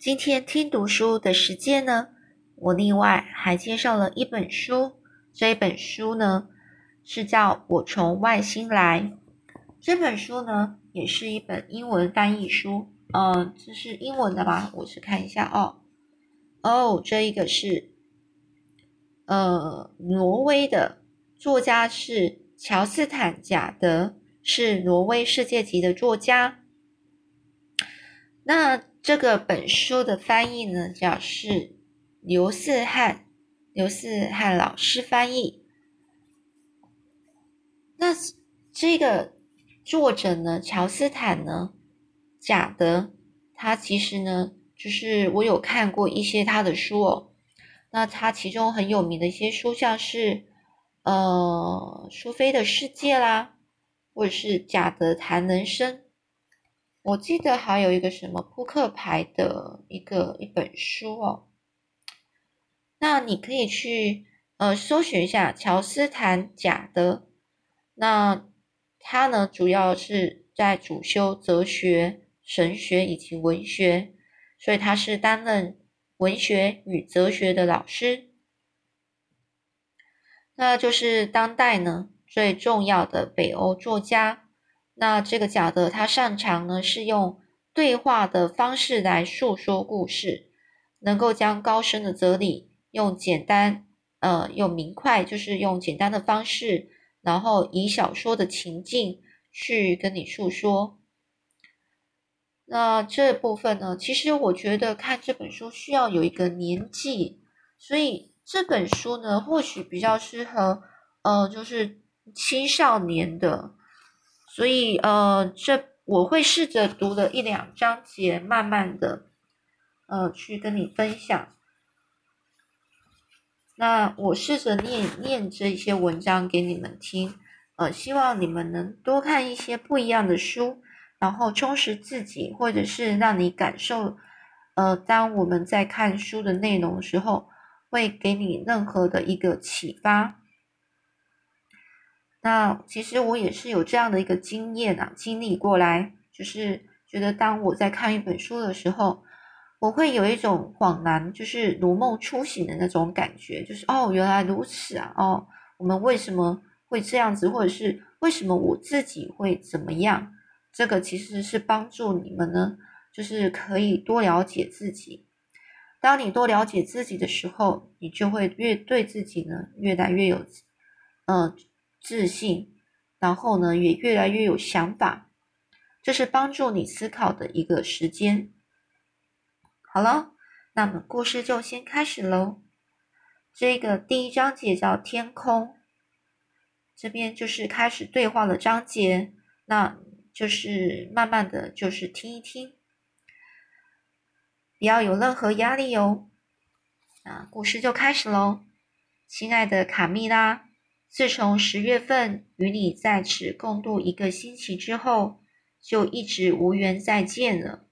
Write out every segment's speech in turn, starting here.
今天听读书的时间呢，我另外还介绍了一本书。这一本书呢是叫《我从外星来》。这本书呢也是一本英文翻译书。嗯，这是英文的吧？我去看一下哦。哦，这一个是呃挪威的作家是乔斯坦贾德，是挪威世界级的作家。那这个本书的翻译呢，叫是刘四汉，刘四汉老师翻译。那这个作者呢，乔斯坦呢，贾德，他其实呢，就是我有看过一些他的书哦。那他其中很有名的一些书，像是呃苏菲的世界啦，或者是贾德谈人生。我记得还有一个什么扑克牌的一个一本书哦，那你可以去呃搜寻一下乔斯坦贾德，那他呢主要是在主修哲学、神学以及文学，所以他是担任文学与哲学的老师，那就是当代呢最重要的北欧作家。那这个贾德他擅长呢是用对话的方式来诉说故事，能够将高深的哲理用简单呃用明快，就是用简单的方式，然后以小说的情境去跟你诉说。那这部分呢，其实我觉得看这本书需要有一个年纪，所以这本书呢或许比较适合呃就是青少年的。所以，呃，这我会试着读了一两章节，慢慢的，呃，去跟你分享。那我试着念念这一些文章给你们听，呃，希望你们能多看一些不一样的书，然后充实自己，或者是让你感受，呃，当我们在看书的内容的时候，会给你任何的一个启发。那其实我也是有这样的一个经验啊，经历过来，就是觉得当我在看一本书的时候，我会有一种恍然，就是如梦初醒的那种感觉，就是哦，原来如此啊，哦，我们为什么会这样子，或者是为什么我自己会怎么样？这个其实是帮助你们呢，就是可以多了解自己。当你多了解自己的时候，你就会越对自己呢越来越有，嗯。自信，然后呢，也越来越有想法，这是帮助你思考的一个时间。好了，那么故事就先开始喽。这个第一章节叫天空，这边就是开始对话的章节，那就是慢慢的就是听一听，不要有任何压力哦。那故事就开始喽，亲爱的卡蜜拉。自从十月份与你在此共度一个星期之后，就一直无缘再见了。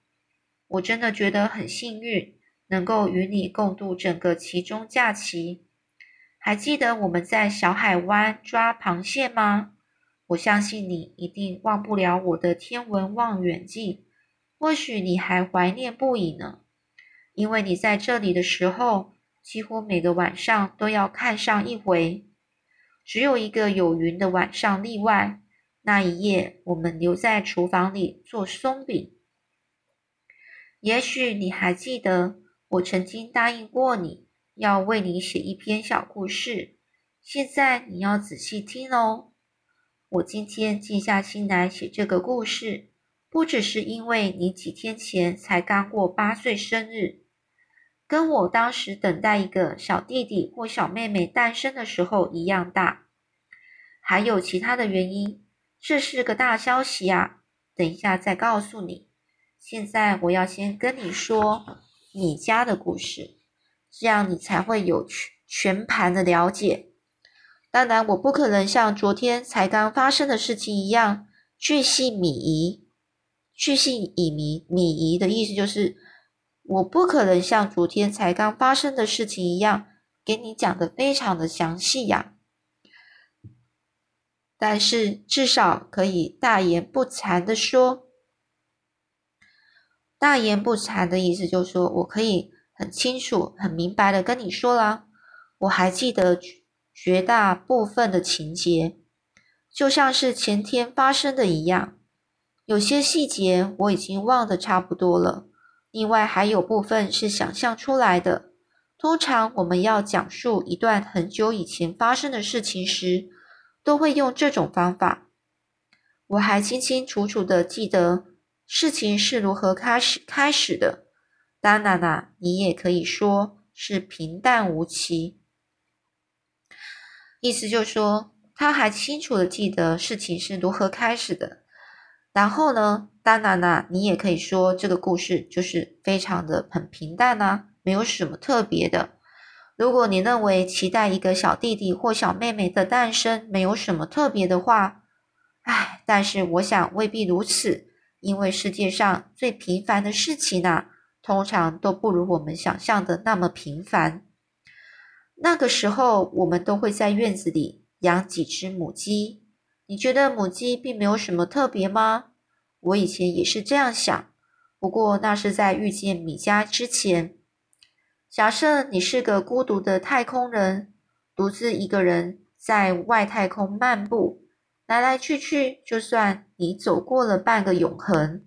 我真的觉得很幸运，能够与你共度整个其中假期。还记得我们在小海湾抓螃蟹吗？我相信你一定忘不了我的天文望远镜，或许你还怀念不已呢。因为你在这里的时候，几乎每个晚上都要看上一回。只有一个有云的晚上例外。那一夜，我们留在厨房里做松饼。也许你还记得，我曾经答应过你要为你写一篇小故事。现在你要仔细听哦。我今天静下心来写这个故事，不只是因为你几天前才刚过八岁生日，跟我当时等待一个小弟弟或小妹妹诞生的时候一样大。还有其他的原因，这是个大消息啊！等一下再告诉你。现在我要先跟你说你家的故事，这样你才会有全全盘的了解。当然，我不可能像昨天才刚发生的事情一样巨细靡遗。巨细以迷靡遗的意思就是，我不可能像昨天才刚发生的事情一样给你讲的非常的详细呀。但是至少可以大言不惭的说，大言不惭的意思就是说我可以很清楚、很明白的跟你说了，我还记得绝大部分的情节，就像是前天发生的一样。有些细节我已经忘得差不多了，另外还有部分是想象出来的。通常我们要讲述一段很久以前发生的事情时，都会用这种方法。我还清清楚楚的记得事情是如何开始开始的。当然啦，你也可以说是平淡无奇。意思就是说，他还清楚的记得事情是如何开始的。然后呢，当然啦，你也可以说这个故事就是非常的很平淡啊，没有什么特别的。如果你认为期待一个小弟弟或小妹妹的诞生没有什么特别的话，唉，但是我想未必如此，因为世界上最平凡的事情呢，通常都不如我们想象的那么平凡。那个时候，我们都会在院子里养几只母鸡。你觉得母鸡并没有什么特别吗？我以前也是这样想，不过那是在遇见米迦之前。假设你是个孤独的太空人，独自一个人在外太空漫步，来来去去，就算你走过了半个永恒，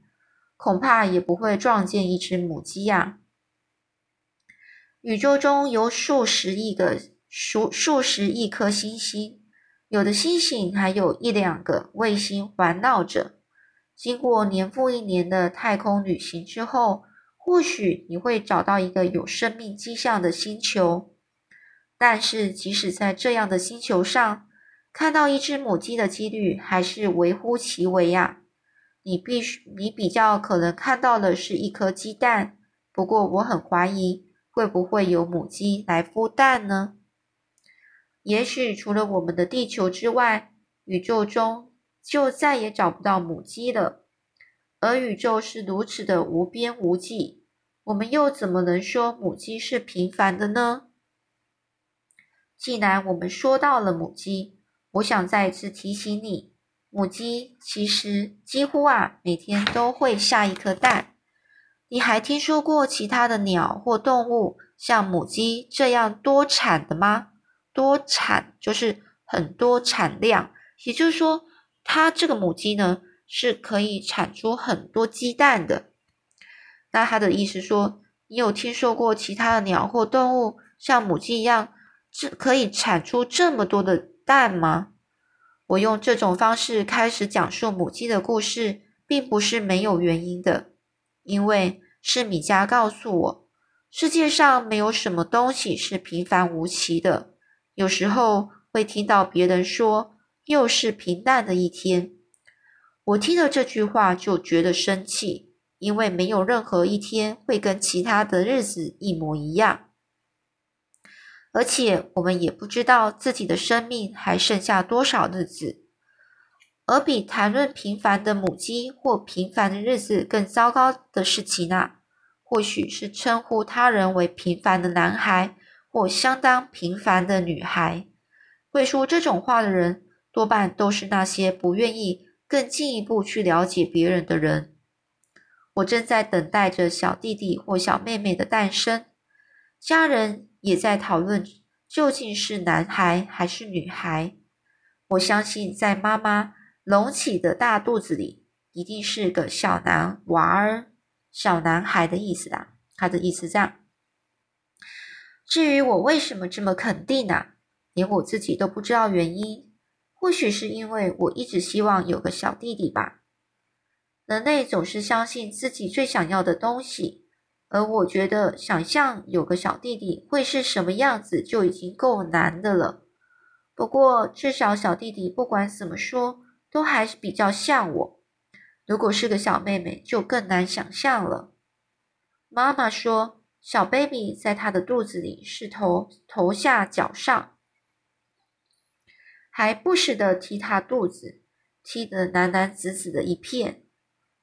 恐怕也不会撞见一只母鸡呀。宇宙中有数十亿个数数十亿颗星星。有的星星还有一两个卫星环绕着。经过年复一年的太空旅行之后，或许你会找到一个有生命迹象的星球。但是，即使在这样的星球上，看到一只母鸡的几率还是微乎其微呀。你必须，你比较可能看到的是一颗鸡蛋。不过，我很怀疑会不会有母鸡来孵蛋呢？也许除了我们的地球之外，宇宙中就再也找不到母鸡了。而宇宙是如此的无边无际，我们又怎么能说母鸡是平凡的呢？既然我们说到了母鸡，我想再次提醒你，母鸡其实几乎啊每天都会下一颗蛋。你还听说过其他的鸟或动物像母鸡这样多产的吗？多产就是很多产量，也就是说，它这个母鸡呢是可以产出很多鸡蛋的。那他的意思说，你有听说过其他的鸟或动物像母鸡一样，这可以产出这么多的蛋吗？我用这种方式开始讲述母鸡的故事，并不是没有原因的，因为是米迦告诉我，世界上没有什么东西是平凡无奇的。有时候会听到别人说：“又是平淡的一天。”我听了这句话就觉得生气，因为没有任何一天会跟其他的日子一模一样，而且我们也不知道自己的生命还剩下多少日子。而比谈论平凡的母鸡或平凡的日子更糟糕的事情呢，或许是称呼他人为平凡的男孩。或相当平凡的女孩，会说这种话的人，多半都是那些不愿意更进一步去了解别人的人。我正在等待着小弟弟或小妹妹的诞生，家人也在讨论究竟是男孩还是女孩。我相信，在妈妈隆起的大肚子里，一定是个小男娃儿，小男孩的意思啦。他的意思这样。至于我为什么这么肯定呢？连我自己都不知道原因。或许是因为我一直希望有个小弟弟吧。人类总是相信自己最想要的东西，而我觉得想象有个小弟弟会是什么样子就已经够难的了。不过至少小弟弟不管怎么说都还是比较像我。如果是个小妹妹，就更难想象了。妈妈说。小 baby 在他的肚子里是头头下脚上，还不时的踢他肚子，踢得男男紫紫的一片。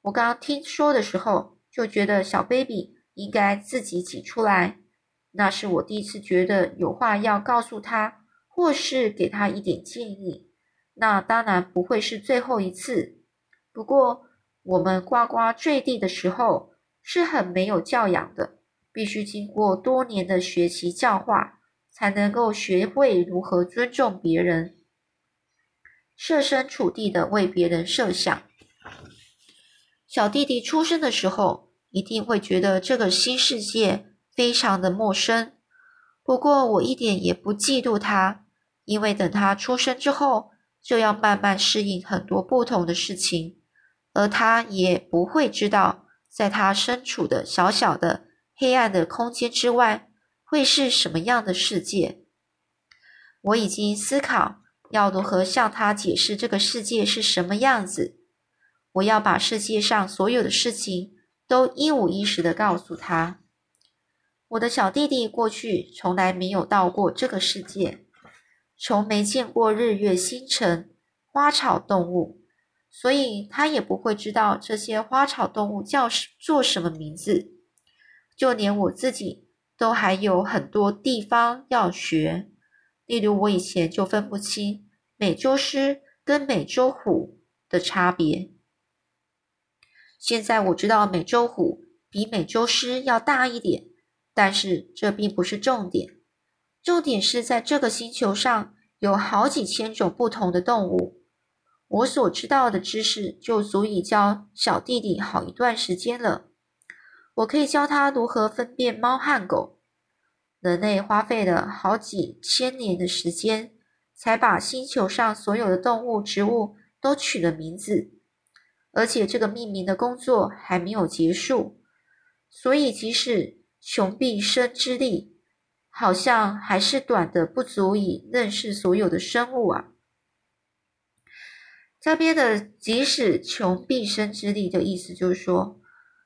我刚刚听说的时候，就觉得小 baby 应该自己挤出来。那是我第一次觉得有话要告诉他，或是给他一点建议。那当然不会是最后一次。不过我们呱呱坠地的时候。是很没有教养的，必须经过多年的学习教化，才能够学会如何尊重别人，设身处地的为别人设想。小弟弟出生的时候，一定会觉得这个新世界非常的陌生。不过我一点也不嫉妒他，因为等他出生之后，就要慢慢适应很多不同的事情，而他也不会知道。在他身处的小小的黑暗的空间之外，会是什么样的世界？我已经思考要如何向他解释这个世界是什么样子。我要把世界上所有的事情都一五一十的告诉他。我的小弟弟过去从来没有到过这个世界，从没见过日月星辰、花草动物。所以他也不会知道这些花草动物叫做什么名字，就连我自己都还有很多地方要学。例如，我以前就分不清美洲狮跟美洲虎的差别。现在我知道美洲虎比美洲狮要大一点，但是这并不是重点。重点是在这个星球上有好几千种不同的动物。我所知道的知识就足以教小弟弟好一段时间了。我可以教他如何分辨猫和狗。人类花费了好几千年的时间，才把星球上所有的动物、植物都取了名字，而且这个命名的工作还没有结束。所以，即使穷毕生之力，好像还是短的不足以认识所有的生物啊。这边的“即使穷毕生之力”的意思就是说，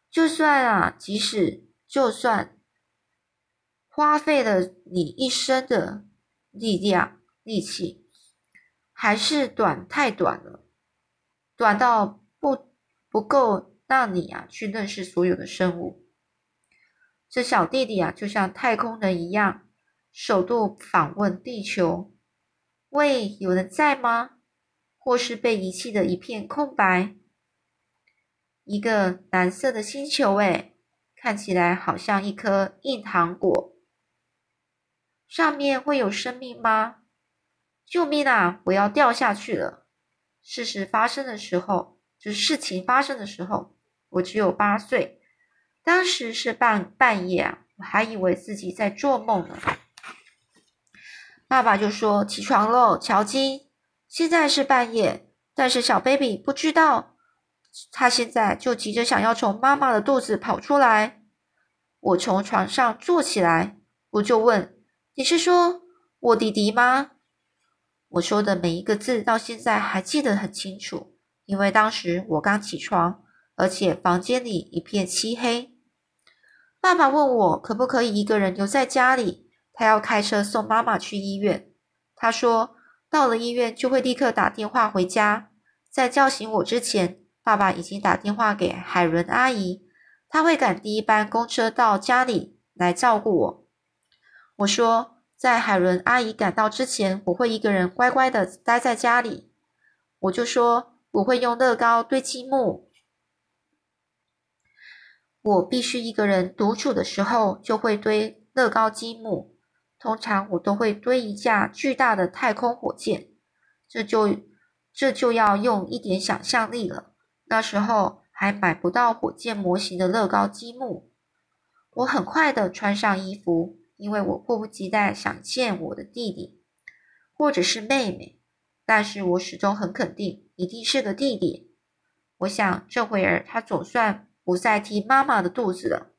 就算啊，即使就算花费了你一生的力量、力气，还是短太短了，短到不不够让你啊去认识所有的生物。这小弟弟啊，就像太空人一样，首度访问地球。喂，有人在吗？或是被遗弃的一片空白，一个蓝色的星球，哎，看起来好像一颗硬糖果。上面会有生命吗？救命啊！我要掉下去了。事实发生的时候，就是事情发生的时候，我只有八岁。当时是半半夜啊，我还以为自己在做梦呢。爸爸就说：“起床喽，乔金。”现在是半夜，但是小 baby 不知道，他现在就急着想要从妈妈的肚子跑出来。我从床上坐起来，我就问：“你是说我弟弟吗？”我说的每一个字到现在还记得很清楚，因为当时我刚起床，而且房间里一片漆黑。爸爸问我可不可以一个人留在家里，他要开车送妈妈去医院。他说。到了医院就会立刻打电话回家，在叫醒我之前，爸爸已经打电话给海伦阿姨，她会赶第一班公车到家里来照顾我。我说，在海伦阿姨赶到之前，我会一个人乖乖的待在家里。我就说，我会用乐高堆积木。我必须一个人独处的时候，就会堆乐高积木。通常我都会堆一架巨大的太空火箭，这就这就要用一点想象力了。那时候还买不到火箭模型的乐高积木。我很快的穿上衣服，因为我迫不及待想见我的弟弟，或者是妹妹。但是我始终很肯定，一定是个弟弟。我想这会儿他总算不再踢妈妈的肚子了，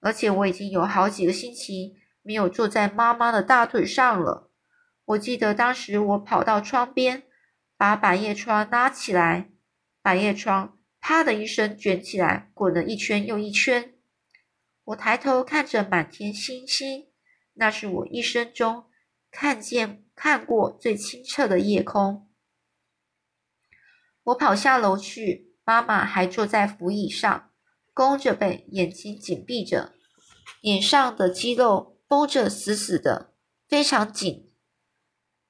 而且我已经有好几个星期。没有坐在妈妈的大腿上了。我记得当时我跑到窗边，把百叶窗拉起来，百叶窗啪的一声卷起来，滚了一圈又一圈。我抬头看着满天星星，那是我一生中看见看过最清澈的夜空。我跑下楼去，妈妈还坐在扶椅上，弓着背，眼睛紧闭着，脸上的肌肉。绷着死死的，非常紧。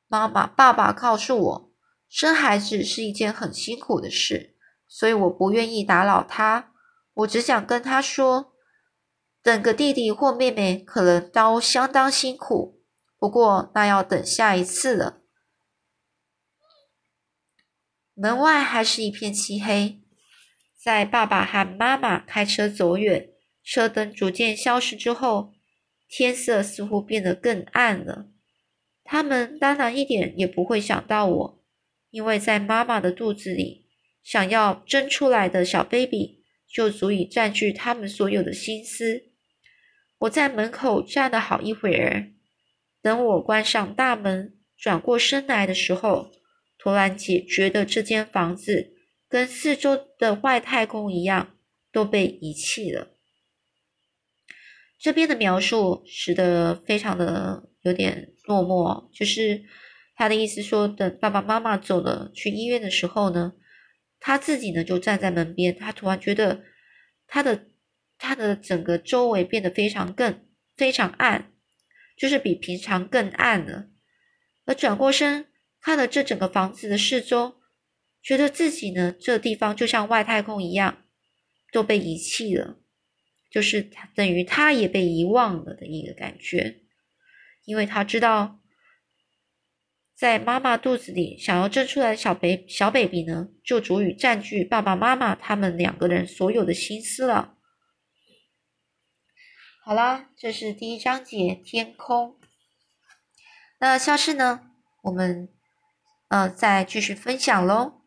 妈妈、爸爸告诉我，生孩子是一件很辛苦的事，所以我不愿意打扰他。我只想跟他说，等个弟弟或妹妹可能都相当辛苦，不过那要等下一次了。门外还是一片漆黑，在爸爸和妈妈开车走远，车灯逐渐消失之后，天色似乎变得更暗了。他们当然一点也不会想到我，因为在妈妈的肚子里，想要生出来的小 baby 就足以占据他们所有的心思。我在门口站了好一会儿，等我关上大门，转过身来的时候。突然间觉得这间房子跟四周的外太空一样，都被遗弃了。这边的描述使得非常的有点落寞，就是他的意思说，等爸爸妈妈走了去医院的时候呢，他自己呢就站在门边，他突然觉得他的他的整个周围变得非常更非常暗，就是比平常更暗了，而转过身。看了这整个房子的四周，觉得自己呢，这地方就像外太空一样，都被遗弃了，就是等于他也被遗忘了的一个感觉。因为他知道，在妈妈肚子里想要生出来的小 baby 小 baby 呢，就足以占据爸爸妈妈他们两个人所有的心思了。好啦，这是第一章节天空。那下次呢，我们。呃，再继续分享喽。